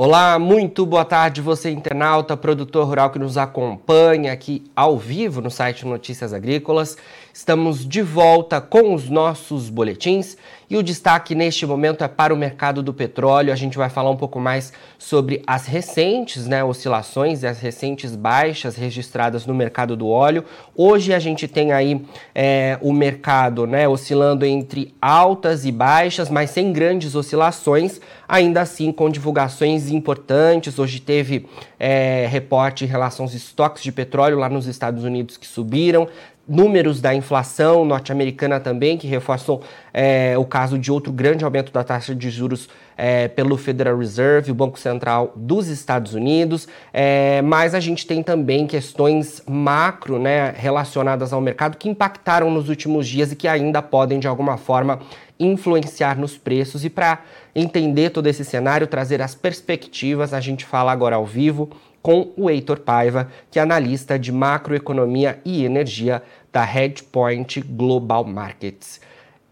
Olá, muito boa tarde, você internauta, produtor rural que nos acompanha aqui ao vivo no site Notícias Agrícolas. Estamos de volta com os nossos boletins e o destaque neste momento é para o mercado do petróleo. A gente vai falar um pouco mais sobre as recentes né, oscilações e as recentes baixas registradas no mercado do óleo. Hoje a gente tem aí é, o mercado né, oscilando entre altas e baixas, mas sem grandes oscilações, ainda assim com divulgações importantes. Hoje teve é, reporte em relação aos estoques de petróleo lá nos Estados Unidos que subiram números da inflação norte-americana também, que reforçam é, o caso de outro grande aumento da taxa de juros é, pelo Federal Reserve, o Banco Central dos Estados Unidos, é, mas a gente tem também questões macro né, relacionadas ao mercado que impactaram nos últimos dias e que ainda podem, de alguma forma, influenciar nos preços. E para entender todo esse cenário, trazer as perspectivas, a gente fala agora ao vivo com o Heitor Paiva, que é analista de macroeconomia e energia da Hedgepoint Global Markets.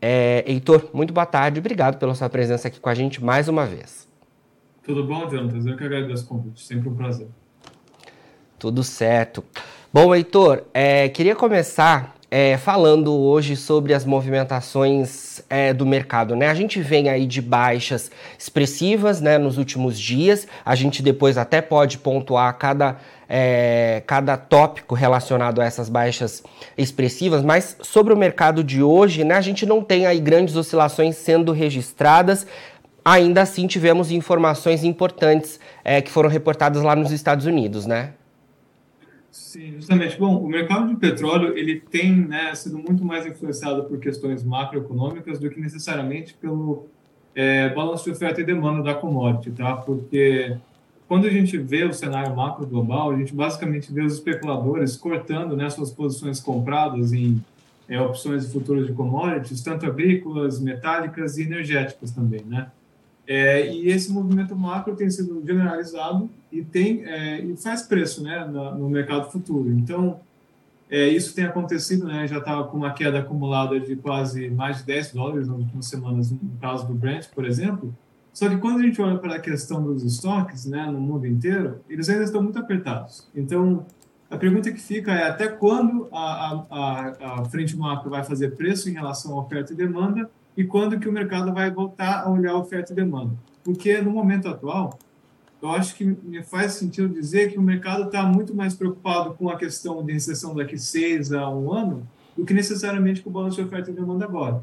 É, Heitor, muito boa tarde, obrigado pela sua presença aqui com a gente mais uma vez. Tudo bom, Jonathan? Eu que agradeço o convite, sempre um prazer. Tudo certo. Bom, Heitor, é, queria começar é, falando hoje sobre as movimentações é, do mercado. Né? A gente vem aí de baixas expressivas né, nos últimos dias, a gente depois até pode pontuar cada, é, cada tópico relacionado a essas baixas expressivas, mas sobre o mercado de hoje, né, a gente não tem aí grandes oscilações sendo registradas. Ainda assim, tivemos informações importantes é, que foram reportadas lá nos Estados Unidos, né? Sim, justamente. Bom, o mercado de petróleo ele tem né, sido muito mais influenciado por questões macroeconômicas do que necessariamente pelo é, balanço de oferta e demanda da commodity, tá? Porque quando a gente vê o cenário macro global, a gente basicamente vê os especuladores cortando né, suas posições compradas em é, opções de futuros de commodities, tanto agrícolas, metálicas e energéticas também, né? É, e esse movimento macro tem sido generalizado e tem é, e faz preço né, no, no mercado futuro. Então, é, isso tem acontecido, né, já estava com uma queda acumulada de quase mais de 10 dólares nas últimas semanas, no caso do Brent, por exemplo. Só que quando a gente olha para a questão dos estoques né, no mundo inteiro, eles ainda estão muito apertados. Então, a pergunta que fica é até quando a, a, a frente macro vai fazer preço em relação à oferta e demanda e quando que o mercado vai voltar a olhar oferta e demanda. Porque no momento atual, eu acho que me faz sentido dizer que o mercado está muito mais preocupado com a questão de recessão daqui seis a um ano do que necessariamente com o balanço de oferta e demanda agora.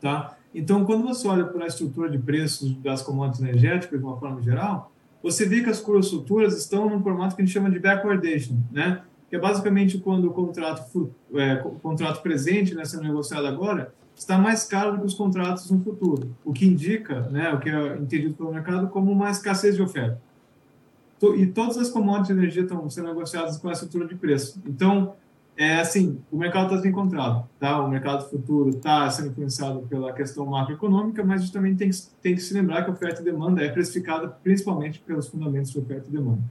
Tá? Então, quando você olha para a estrutura de preços das commodities energéticas de uma forma geral, você vê que as curvas futuras estão num formato que a gente chama de backwardation, né? que é basicamente quando o contrato, é, o contrato presente né, sendo negociado agora está mais caro do que os contratos no futuro, o que indica, né, o que é entendido pelo mercado como uma escassez de oferta. E todas as commodities de energia estão sendo negociadas com essa estrutura de preço. Então, é assim, o mercado está desencontrado, tá? O mercado futuro está sendo influenciado pela questão macroeconômica, mas a gente também tem que, tem que se lembrar que a oferta e demanda é precificada principalmente pelos fundamentos de oferta e demanda.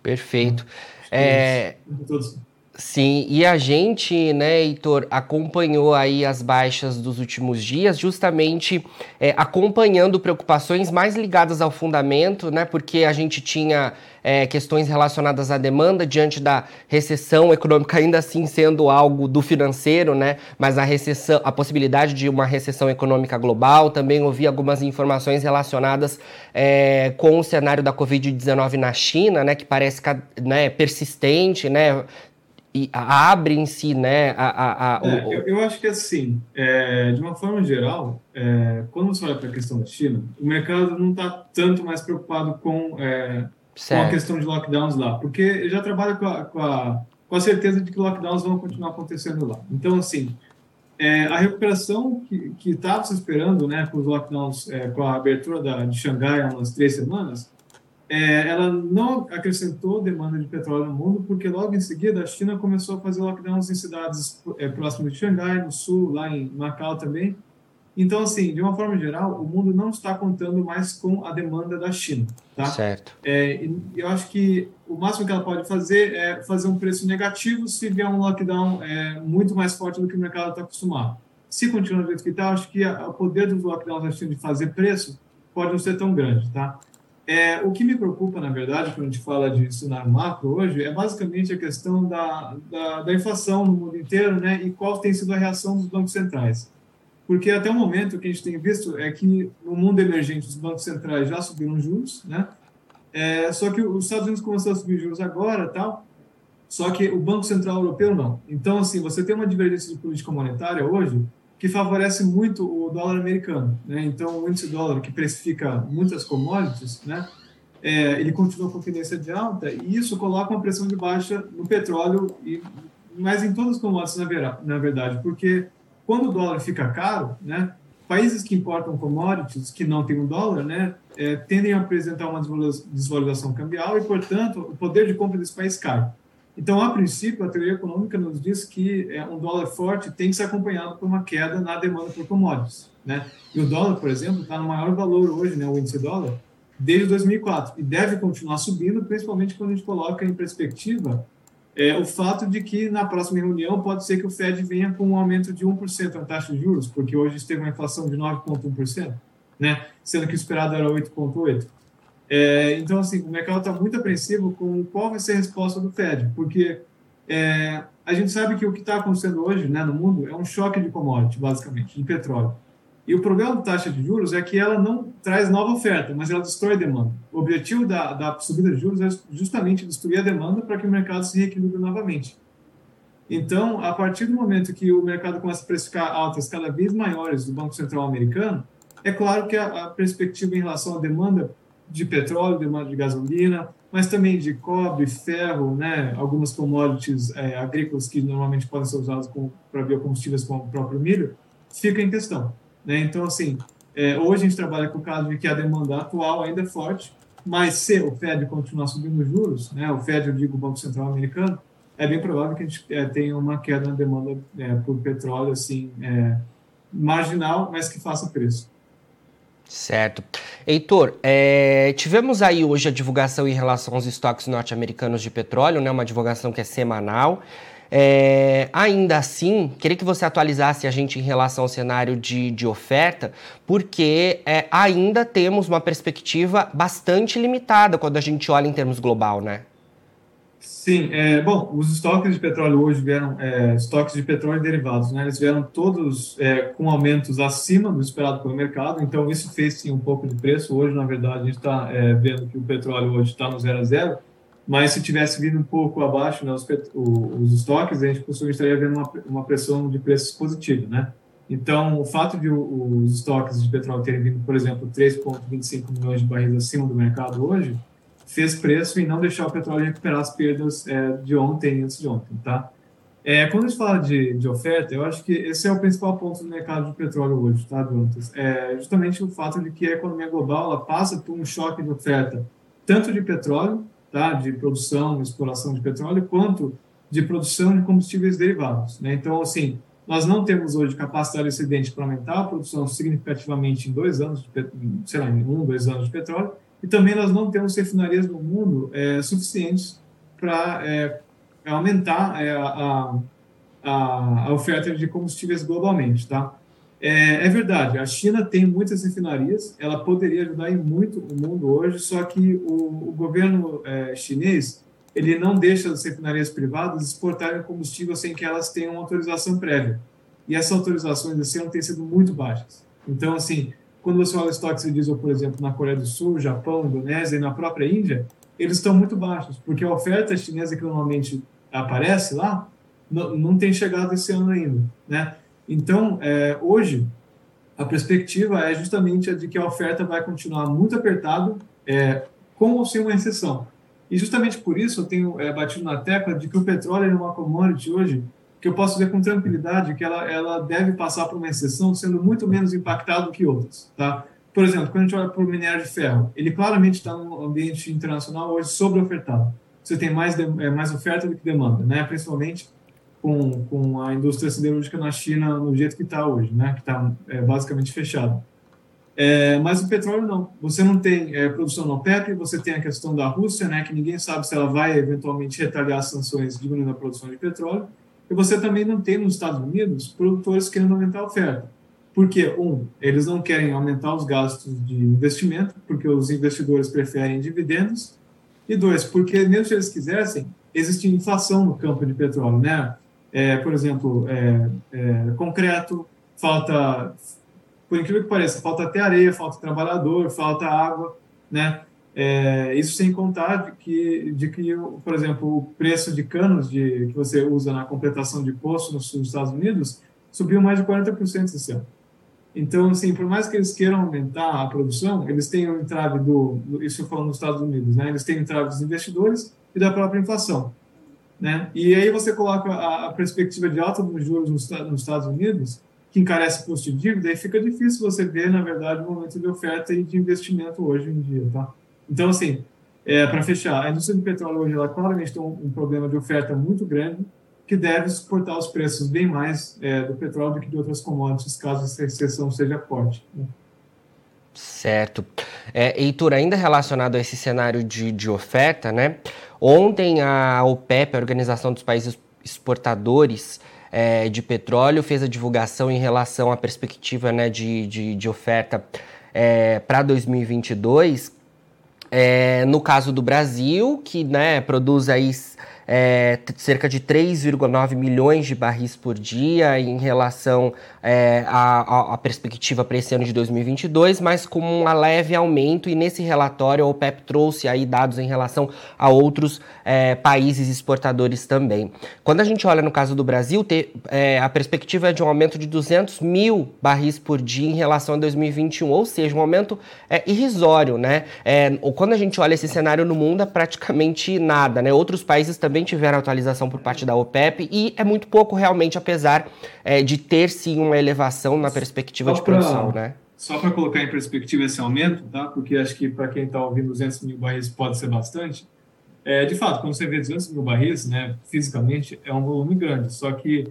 Perfeito. É... é Sim, e a gente, né, Heitor, acompanhou aí as baixas dos últimos dias, justamente é, acompanhando preocupações mais ligadas ao fundamento, né, porque a gente tinha é, questões relacionadas à demanda diante da recessão econômica, ainda assim sendo algo do financeiro, né, mas a recessão, a possibilidade de uma recessão econômica global, também ouvi algumas informações relacionadas é, com o cenário da Covid-19 na China, né, que parece né, persistente, né, e abre em si, né? A, a, a é, eu, eu, acho que assim, é, de uma forma geral, é, quando você olha para a questão da China, o mercado não está tanto mais preocupado com, é, com a questão de lockdowns lá, porque já trabalha com a, com a, com a certeza de que lockdowns vão continuar acontecendo lá. Então, assim, é, a recuperação que estava se esperando, né, com os lockdowns, é, com a abertura da, de Xangai há umas três semanas, é, ela não acrescentou demanda de petróleo no mundo, porque logo em seguida a China começou a fazer lockdowns em cidades é, próximas de Xangai, no sul, lá em Macau também. Então, assim, de uma forma geral, o mundo não está contando mais com a demanda da China, tá? Certo. É, eu acho que o máximo que ela pode fazer é fazer um preço negativo se vier um lockdown é, muito mais forte do que o mercado está acostumado. Se continuar do jeito que está, acho que o poder dos lockdowns da China de fazer preço pode não ser tão grande, tá? É, o que me preocupa, na verdade, quando a gente fala de cenário macro hoje, é basicamente a questão da, da, da, inflação no mundo inteiro, né, e qual tem sido a reação dos bancos centrais. Porque até o momento o que a gente tem visto é que no mundo emergente os bancos centrais já subiram juros, né, é, só que os Estados Unidos começou a subir juros agora, tal, só que o Banco Central Europeu não. Então, assim, você tem uma divergência de política monetária hoje que favorece muito o dólar americano. Né? Então, o índice dólar, que precifica muitas commodities, né? É, ele continua com tendência de alta e isso coloca uma pressão de baixa no petróleo, e, mas em todas as commodities, na, vera, na verdade, porque quando o dólar fica caro, né, países que importam commodities que não têm um dólar, né, é, tendem a apresentar uma desvalorização cambial e, portanto, o poder de compra desse país cai. Então, a princípio, a teoria econômica nos diz que é, um dólar forte tem que ser acompanhado por uma queda na demanda por commodities. Né? E o dólar, por exemplo, está no maior valor hoje, né, o índice dólar, desde 2004, e deve continuar subindo, principalmente quando a gente coloca em perspectiva é, o fato de que na próxima reunião pode ser que o Fed venha com um aumento de 1% na taxa de juros, porque hoje teve uma inflação de 9,1%, né, sendo que o esperado era 8,8%. É, então, assim, o mercado está muito apreensivo com qual vai ser a resposta do Fed, porque é, a gente sabe que o que está acontecendo hoje né, no mundo é um choque de commodity, basicamente, de petróleo. E o problema da taxa de juros é que ela não traz nova oferta, mas ela destrói demanda. O objetivo da, da subida de juros é justamente destruir a demanda para que o mercado se reequilibre novamente. Então, a partir do momento que o mercado começa a precificar altas cada vez maiores do Banco Central americano, é claro que a, a perspectiva em relação à demanda de petróleo, demanda de gasolina, mas também de cobre, ferro, né, algumas commodities é, agrícolas que normalmente podem ser usadas para biocombustíveis, como o próprio milho, fica em questão. Né? Então, assim, é, hoje a gente trabalha com o caso de que a demanda atual ainda é forte, mas se o Fed continuar subindo os juros, né, o Fed, eu digo o Banco Central americano, é bem provável que a gente é, tenha uma queda na demanda é, por petróleo, assim, é, marginal, mas que faça preço. Certo. Heitor, é, tivemos aí hoje a divulgação em relação aos estoques norte-americanos de petróleo, né, uma divulgação que é semanal. É, ainda assim, queria que você atualizasse a gente em relação ao cenário de, de oferta, porque é, ainda temos uma perspectiva bastante limitada quando a gente olha em termos global, né? Sim, é, bom, os estoques de petróleo hoje vieram, é, estoques de petróleo e derivados, né, eles vieram todos é, com aumentos acima do esperado pelo mercado, então isso fez sim um pouco de preço. Hoje, na verdade, a gente está é, vendo que o petróleo hoje está no zero a zero, mas se tivesse vindo um pouco abaixo né, os, os estoques, a gente possivelmente estaria vendo uma, uma pressão de preços positiva, né? Então, o fato de os estoques de petróleo terem vindo, por exemplo, 3,25 milhões de barris acima do mercado hoje, fez preço e não deixar o petróleo recuperar as perdas é, de ontem e antes de ontem, tá? É, quando a gente fala de, de oferta, eu acho que esse é o principal ponto do mercado de petróleo hoje, tá, Dantas? É justamente o fato de que a economia global ela passa por um choque de oferta, tanto de petróleo, tá, de produção, exploração de petróleo, quanto de produção de combustíveis derivados. Né? Então, assim, nós não temos hoje capacidade excedente para aumentar a produção significativamente em dois anos, de, sei lá, em um, dois anos de petróleo, e também nós não temos refinarias no mundo é, suficientes para é, aumentar é, a, a, a, oferta de combustíveis globalmente, tá? É, é, verdade, a China tem muitas refinarias, ela poderia ajudar em muito o mundo hoje, só que o, o governo é, chinês ele não deixa as refinarias privadas exportarem combustível sem que elas tenham autorização prévia. E essas autorizações ano têm sido muito baixas. Então, assim, quando você olha estoques de diesel, por exemplo, na Coreia do Sul, Japão, Indonésia e na própria Índia, eles estão muito baixos, porque a oferta chinesa que normalmente aparece lá não, não tem chegado esse ano ainda, né? Então, é, hoje, a perspectiva é justamente a de que a oferta vai continuar muito apertada, é, com ou sem uma recessão. E justamente por isso eu tenho é, batido na tecla de que o petróleo é uma commodity hoje que eu posso ver com tranquilidade que ela, ela deve passar por uma exceção sendo muito menos impactado que outras, tá? Por exemplo, quando a gente olha para o minério de ferro, ele claramente está no ambiente internacional hoje sobre-ofertado. Você tem mais, é, mais oferta do que demanda, né? Principalmente com, com a indústria siderúrgica na China no jeito que está hoje, né? Que está é, basicamente fechado. É, mas o petróleo não. Você não tem é, produção no OPEP, você tem a questão da Rússia, né? Que ninguém sabe se ela vai eventualmente retaliar as sanções diminuindo a produção de petróleo e você também não tem nos Estados Unidos produtores querendo aumentar a oferta. Porque, um, eles não querem aumentar os gastos de investimento, porque os investidores preferem dividendos, e dois, porque mesmo se eles quisessem, existe inflação no campo de petróleo, né? É, por exemplo, é, é, concreto, falta, por incrível que pareça, falta até areia, falta trabalhador, falta água, né? É, isso sem contar que, de que, por exemplo, o preço de canos de, que você usa na completação de poço nos, nos Estados Unidos subiu mais de 40% esse ano. Então, assim, por mais que eles queiram aumentar a produção, eles têm um entrave do, isso falo nos Estados Unidos, né? Eles têm um entrave dos investidores e da própria inflação, né? E aí você coloca a, a perspectiva de alta dos juros nos, nos, Estados Unidos, que encarece o custo de dívida, e fica difícil você ver, na verdade, o momento de oferta e de investimento hoje em dia, tá? Então, assim, é, para fechar, a indústria de petróleo hoje, ela claramente tem um, um problema de oferta muito grande, que deve suportar os preços bem mais é, do petróleo do que de outras commodities, caso essa exceção seja forte. Né? Certo. É, Heitor, ainda relacionado a esse cenário de, de oferta, né? Ontem a OPEP, a Organização dos Países Exportadores é, de Petróleo, fez a divulgação em relação à perspectiva né, de, de, de oferta é, para 2022. É, no caso do Brasil, que né, produz aí é, cerca de 3,9 milhões de barris por dia em relação é, à, à, perspectiva para esse ano de 2022, mas com um leve aumento. E nesse relatório a OPEP trouxe aí dados em relação a outros é, países exportadores também. Quando a gente olha no caso do Brasil, ter, é, a perspectiva é de um aumento de 200 mil barris por dia em relação a 2021, ou seja, um aumento é, irrisório, né? É, quando a gente olha esse cenário no mundo, é praticamente nada, né? Outros países também também tiveram atualização por parte da OPEP e é muito pouco realmente, apesar é, de ter sim uma elevação na perspectiva só de produção, pra, né? Só para colocar em perspectiva esse aumento, tá? Porque acho que para quem está ouvindo 200 mil barris pode ser bastante. É, de fato, quando você vê 200 mil barris, né, fisicamente é um volume grande. Só que,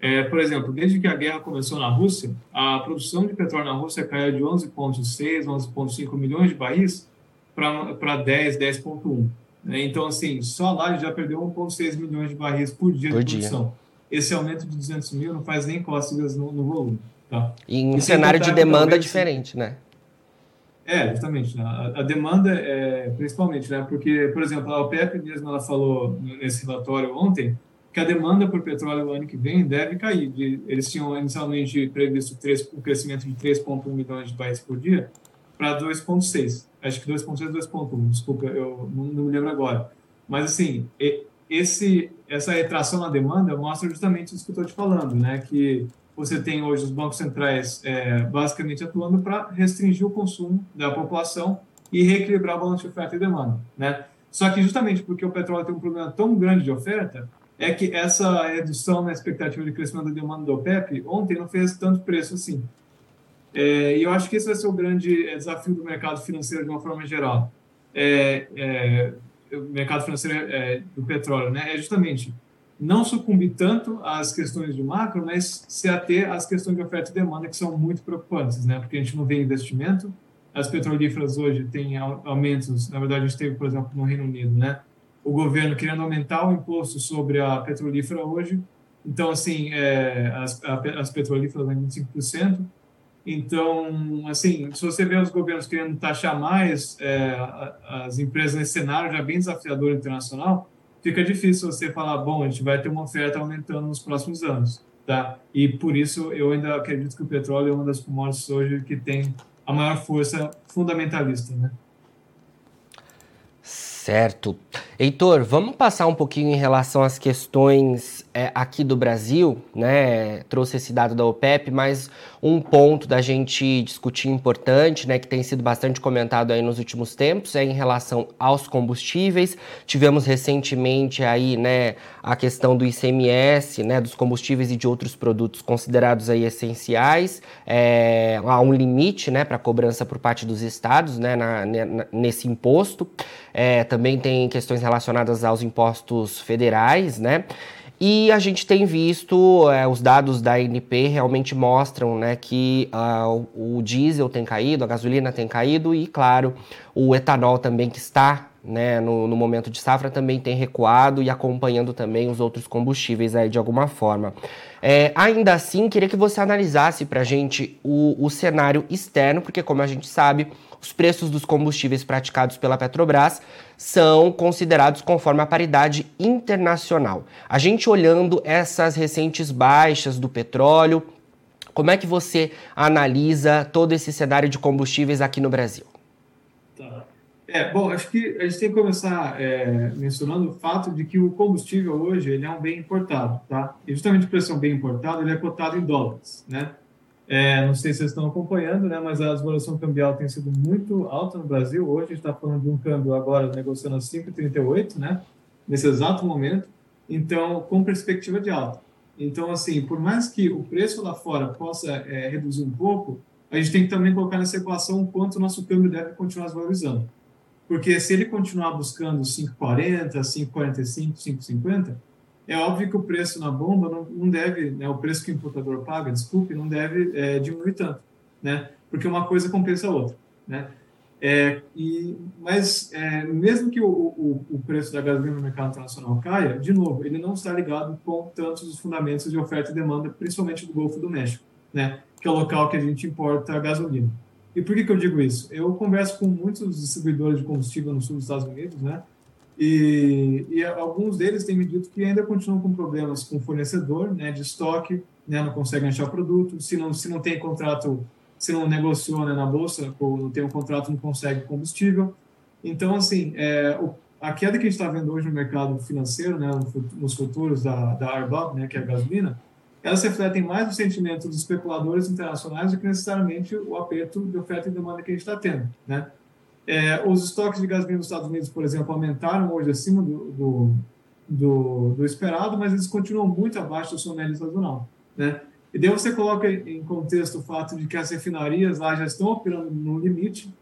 é, por exemplo, desde que a guerra começou na Rússia, a produção de petróleo na Rússia caiu de 11,6, 11,5 milhões de barris para 10, 10,1. Né? Então, assim, só lá ele já perdeu 1,6 milhões de barris por dia por de produção. Dia. Esse aumento de 200 mil não faz nem cócegas no, no volume. Tá? E em um cenário de demanda diferente, né? É, justamente. Né? A, a, demanda, é, principalmente, né? porque, por exemplo, a OPEP mesmo ela falou nesse relatório ontem que a demanda por petróleo no ano que vem deve cair. De, eles tinham inicialmente previsto 3, um crescimento de 3,1 milhões de barris por dia para 2,6 acho que 2.6 e 2.1, desculpa, eu não, não, me lembro agora. Mas, assim, esse, essa retração na demanda mostra justamente isso que eu estou te falando, né? Que você tem hoje os bancos centrais é, basicamente atuando para restringir o consumo da população e reequilibrar o balanço de oferta e demanda, né? Só que justamente porque o petróleo tem um problema tão grande de oferta, é que essa redução na expectativa de crescimento da demanda do OPEP ontem não fez tanto preço assim. É, e eu acho que esse vai ser o grande é, desafio do mercado financeiro de uma forma geral. É, é, o mercado financeiro é, do petróleo, né? É justamente não sucumbir tanto às questões de macro, mas se ater às questões de oferta e demanda que são muito preocupantes, né? Porque a gente não vê investimento, as petrolíferas hoje têm aumentos, na verdade a gente teve, por exemplo, no Reino Unido, né? O governo querendo aumentar o imposto sobre a petrolífera hoje, então assim, é, as, as petrolíferas em 25%, então, assim, se você vê os governos querendo taxar mais é, as empresas nesse cenário já bem desafiador internacional, fica difícil você falar, bom, a gente vai ter uma oferta aumentando nos próximos anos, tá? E por isso eu ainda acredito que o petróleo é uma das commodities hoje que tem a maior força fundamentalista, né? Certo. Heitor, vamos passar um pouquinho em relação às questões é, aqui do Brasil, né? Trouxe esse dado da OPEP, mas um ponto da gente discutir importante, né, que tem sido bastante comentado aí nos últimos tempos, é em relação aos combustíveis. Tivemos recentemente aí, né, a questão do ICMS, né, dos combustíveis e de outros produtos considerados aí essenciais. É, há um limite, né, para cobrança por parte dos estados, né, na, na, nesse imposto. É, também tem questões relacionadas aos impostos federais, né? E a gente tem visto, é, os dados da ANP realmente mostram né, que uh, o diesel tem caído, a gasolina tem caído e, claro, o etanol também que está né, no, no, momento de safra também tem recuado e acompanhando também os outros combustíveis aí de alguma forma. É, ainda assim, queria que você analisasse para a gente o, o cenário externo, porque como a gente sabe, os preços dos combustíveis praticados pela Petrobras são considerados conforme a paridade internacional. A gente olhando essas recentes baixas do petróleo, como é que você analisa todo esse cenário de combustíveis aqui no Brasil? É, bom, acho que a gente tem que começar é, mencionando o fato de que o combustível hoje ele é um bem importado, tá? E justamente por ser um bem importado, ele é cotado em dólares, né? É, não sei se vocês estão acompanhando, né, mas a desvalorização cambial tem sido muito alta no Brasil. Hoje a gente está falando de um câmbio agora negociando a 5,38, né, nesse exato momento. Então, com perspectiva de alta. Então, assim, por mais que o preço lá fora possa é, reduzir um pouco, a gente tem que também colocar nessa equação o quanto o nosso câmbio deve continuar se valorizando. Porque se ele continuar buscando 5,40, 5,45, 5,50, é óbvio que o preço na bomba não, não deve, né, o preço que o importador paga, desculpe, não deve é, diminuir tanto, né? Porque uma coisa compensa a outra, né? É, e, mas é, mesmo que o, o, o, preço da gasolina no mercado internacional caia, de novo, ele não está ligado com tantos os fundamentos de oferta e demanda, principalmente do Golfo do México, né? Que é o local que a gente importa a gasolina. E por que, que eu digo isso? Eu converso com muitos distribuidores de combustível no sul dos Estados Unidos, né? E, e, alguns deles têm me dito que ainda continuam com problemas com o fornecedor, né, de estoque, né, não conseguem achar produto, se não, se não tem contrato, se não negociou né, na bolsa, ou não tem um contrato, não consegue combustível. Então, assim, é, o, a queda que a gente está vendo hoje no mercado financeiro, né, nos futuros da, da RBOB, né, que é a gasolina, elas refletem mais o sentimento dos especuladores internacionais do que necessariamente o aperto de oferta e demanda que a gente está tendo, né? É, os estoques de gasolina nos Estados Unidos, por exemplo, aumentaram hoje acima do, do, do, do esperado, mas eles continuam muito abaixo do seu médio sazonal. Né? E daí você coloca em contexto o fato de que as refinarias lá já estão operando no limite,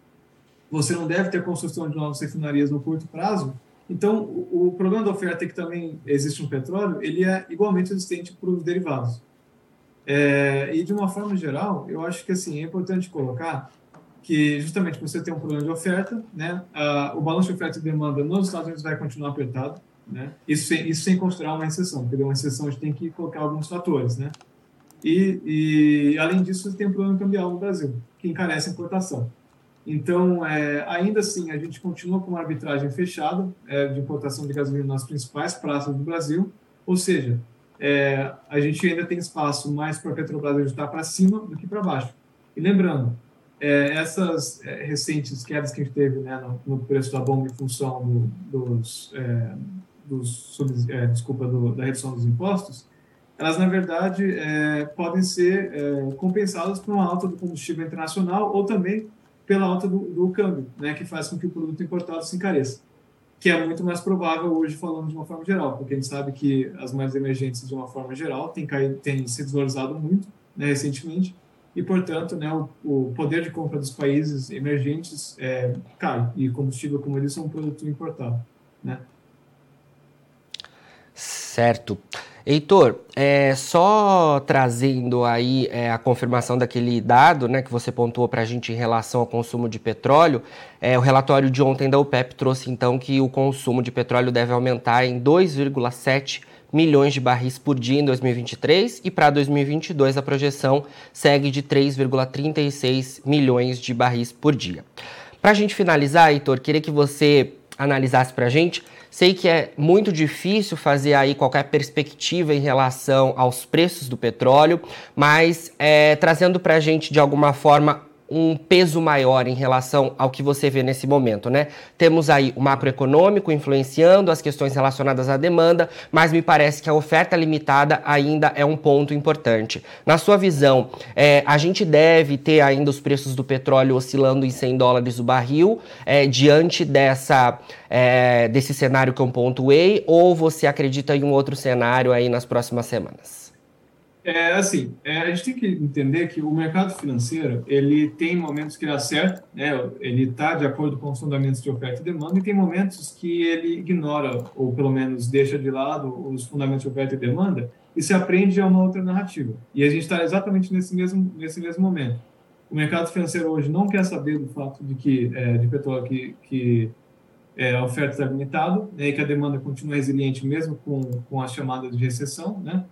você não deve ter construção de novas refinarias no curto prazo, então o, problema da oferta é que também existe no petróleo, ele é igualmente existente para os derivados. É, e de uma forma geral, eu acho que assim, é importante colocar que justamente você tem um problema de oferta, né? Uh, o balanço de oferta e demanda nos Estados Unidos vai continuar apertado, né? Isso sem, isso sem considerar uma exceção, porque uma exceção a gente tem que colocar alguns fatores, né? E, e além disso, você tem um problema cambial no Brasil, que encarece a importação. Então, é, ainda assim, a gente continua com uma arbitragem fechada é, de importação de gasolina nas principais praças do Brasil, ou seja, é, a gente ainda tem espaço mais para a Petrobras ajustar para cima do que para baixo. E lembrando, é, essas é, recentes quedas que a gente teve né, no, no, preço da bomba em função do, dos, é, dos é, desculpa, do, da redução dos impostos, elas na verdade podem ser compensadas por uma alta do combustível internacional ou também pela alta do, do, câmbio, né, que faz com que o produto importado se encareça, que é muito mais provável hoje falando de uma forma geral, porque a gente sabe que as moedas emergentes de uma forma geral têm, caído, se desvalorizado muito né, recentemente e, portanto, né, o, o, poder de compra dos países emergentes é, cai, e combustível como eles são um produto importado. Né? Certo. Heitor, é, só trazendo aí é, a confirmação daquele dado né, que você pontuou para a gente em relação ao consumo de petróleo, é, o relatório de ontem da OPEP trouxe então que o consumo de petróleo deve aumentar em 2,7 milhões de barris por dia em 2023 e para 2022 a projeção segue de 3,36 milhões de barris por dia. Para a gente finalizar, Heitor, queria que você analisasse para a gente. Sei que é muito difícil fazer aí qualquer perspectiva em relação aos preços do petróleo, mas é, trazendo para a gente de alguma forma um peso maior em relação ao que você vê nesse momento, né? Temos aí o macroeconômico influenciando as questões relacionadas à demanda, mas me parece que a oferta limitada ainda é um ponto importante. Na sua visão, é, a gente deve ter ainda os preços do petróleo oscilando em 100 dólares o barril é, diante dessa, é, desse cenário que eu pontuei, ou você acredita em um outro cenário aí nas próximas semanas? É assim, é, a gente tem que entender que o mercado financeiro ele tem momentos que dá certo, né? Ele está de acordo com os fundamentos de oferta e demanda e tem momentos que ele ignora ou pelo menos deixa de lado os fundamentos de oferta e demanda e se aprende a uma outra narrativa. E a gente está exatamente nesse mesmo nesse mesmo momento. O mercado financeiro hoje não quer saber do fato de que é, de petróleo que, que é, a oferta está limitada, né, e que a demanda continua resiliente mesmo com, com as chamadas de recessão, né?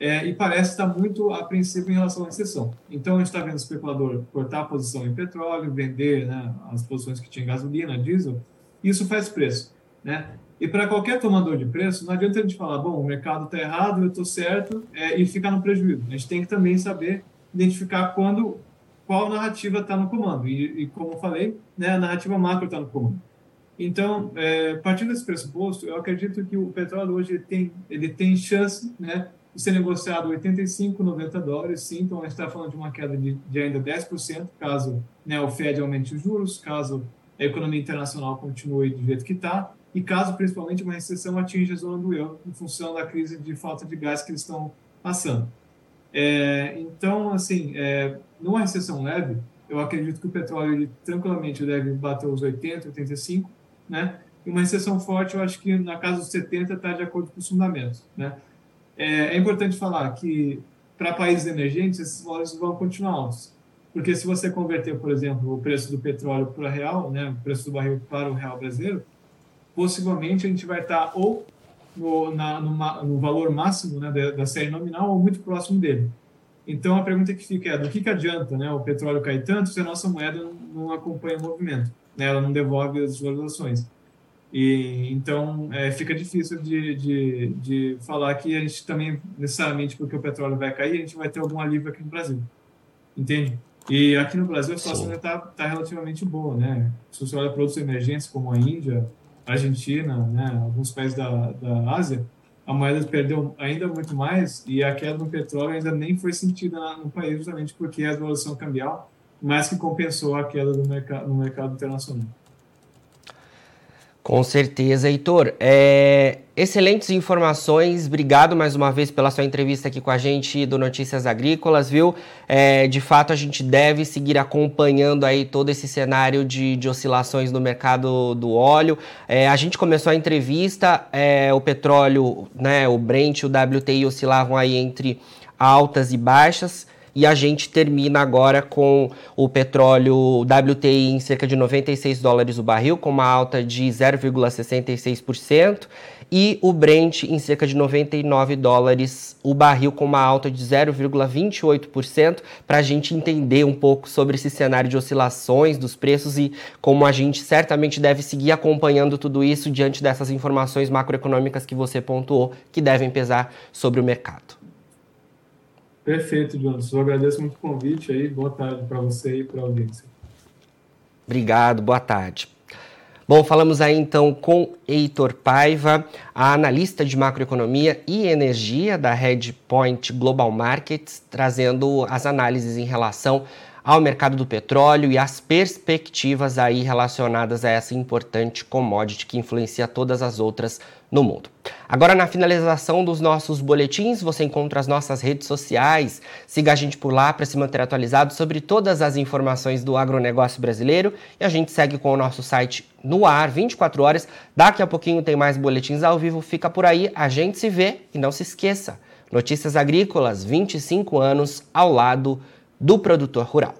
É, e parece estar muito apreensivo em relação à recessão. Então, a gente está vendo o especulador cortar a posição em petróleo, vender né, as posições que tinha em gasolina, diesel, isso faz preço. Né? E para qualquer tomador de preço, não adianta a gente falar, bom, o mercado está errado, eu estou certo, é, e ficar no prejuízo. A gente tem que também saber identificar quando, qual narrativa está no comando. E, e, como eu falei, né, a narrativa macro está no comando. Então, é, partindo desse pressuposto, eu acredito que o petróleo hoje tem, ele tem chance né, de ser negociado 85, 90 dólares, sim. Então, a gente está falando de uma queda de, de ainda 10%, caso né, o Fed aumente os juros, caso a economia internacional continue do jeito que está, e caso, principalmente, uma recessão atinja a zona do euro, em função da crise de falta de gás que eles estão passando. É, então, assim, é, numa recessão leve, eu acredito que o petróleo ele, tranquilamente deve bater os 80, 85, né? E uma recessão forte, eu acho que na casa dos 70 está de acordo com os fundamentos, né? É, é importante falar que para países emergentes esses valores vão continuar altos, porque se você converter, por exemplo, o preço do petróleo para real, né, o preço do barril para o real brasileiro, possivelmente a gente vai estar tá ou no, na, no, no valor máximo né, da, da, série nominal ou muito próximo dele. Então a pergunta que fica é: do que, que adianta né, o petróleo cair tanto se a nossa moeda não, não acompanha o movimento? Né, ela não devolve as valorizações. E então é, fica difícil de, de, de falar que a gente também, necessariamente porque o petróleo vai cair, a gente vai ter algum alívio aqui no Brasil. Entende? E aqui no Brasil a situação ainda está tá relativamente boa, né? Se você olha para outros emergentes, como a Índia, a Argentina, né, alguns países da, da Ásia, a moeda perdeu ainda muito mais e a queda no petróleo ainda nem foi sentida no país, justamente porque a devaluação cambial mais que compensou a queda do mercado, no mercado internacional. Com certeza, Heitor. É, excelentes informações. Obrigado mais uma vez pela sua entrevista aqui com a gente do Notícias Agrícolas, viu? É, de fato, a gente deve seguir acompanhando aí todo esse cenário de, de oscilações no mercado do óleo. É, a gente começou a entrevista, é, o petróleo, né, o Brent e o WTI oscilavam aí entre altas e baixas e a gente termina agora com o petróleo WTI em cerca de 96 dólares o barril, com uma alta de 0,66%, e o Brent em cerca de 99 dólares o barril, com uma alta de 0,28%, para a gente entender um pouco sobre esse cenário de oscilações dos preços e como a gente certamente deve seguir acompanhando tudo isso diante dessas informações macroeconômicas que você pontuou, que devem pesar sobre o mercado. Perfeito, Jonas. Eu agradeço muito o convite aí. Boa tarde para você e para a audiência. Obrigado, boa tarde. Bom, falamos aí então com Heitor Paiva, analista de macroeconomia e energia da Redpoint Global Markets, trazendo as análises em relação ao mercado do petróleo e as perspectivas aí relacionadas a essa importante commodity que influencia todas as outras no mundo. Agora, na finalização dos nossos boletins, você encontra as nossas redes sociais. Siga a gente por lá para se manter atualizado sobre todas as informações do agronegócio brasileiro. E a gente segue com o nosso site no ar 24 horas. Daqui a pouquinho tem mais boletins ao vivo. Fica por aí, a gente se vê e não se esqueça. Notícias Agrícolas, 25 anos ao lado do produtor rural.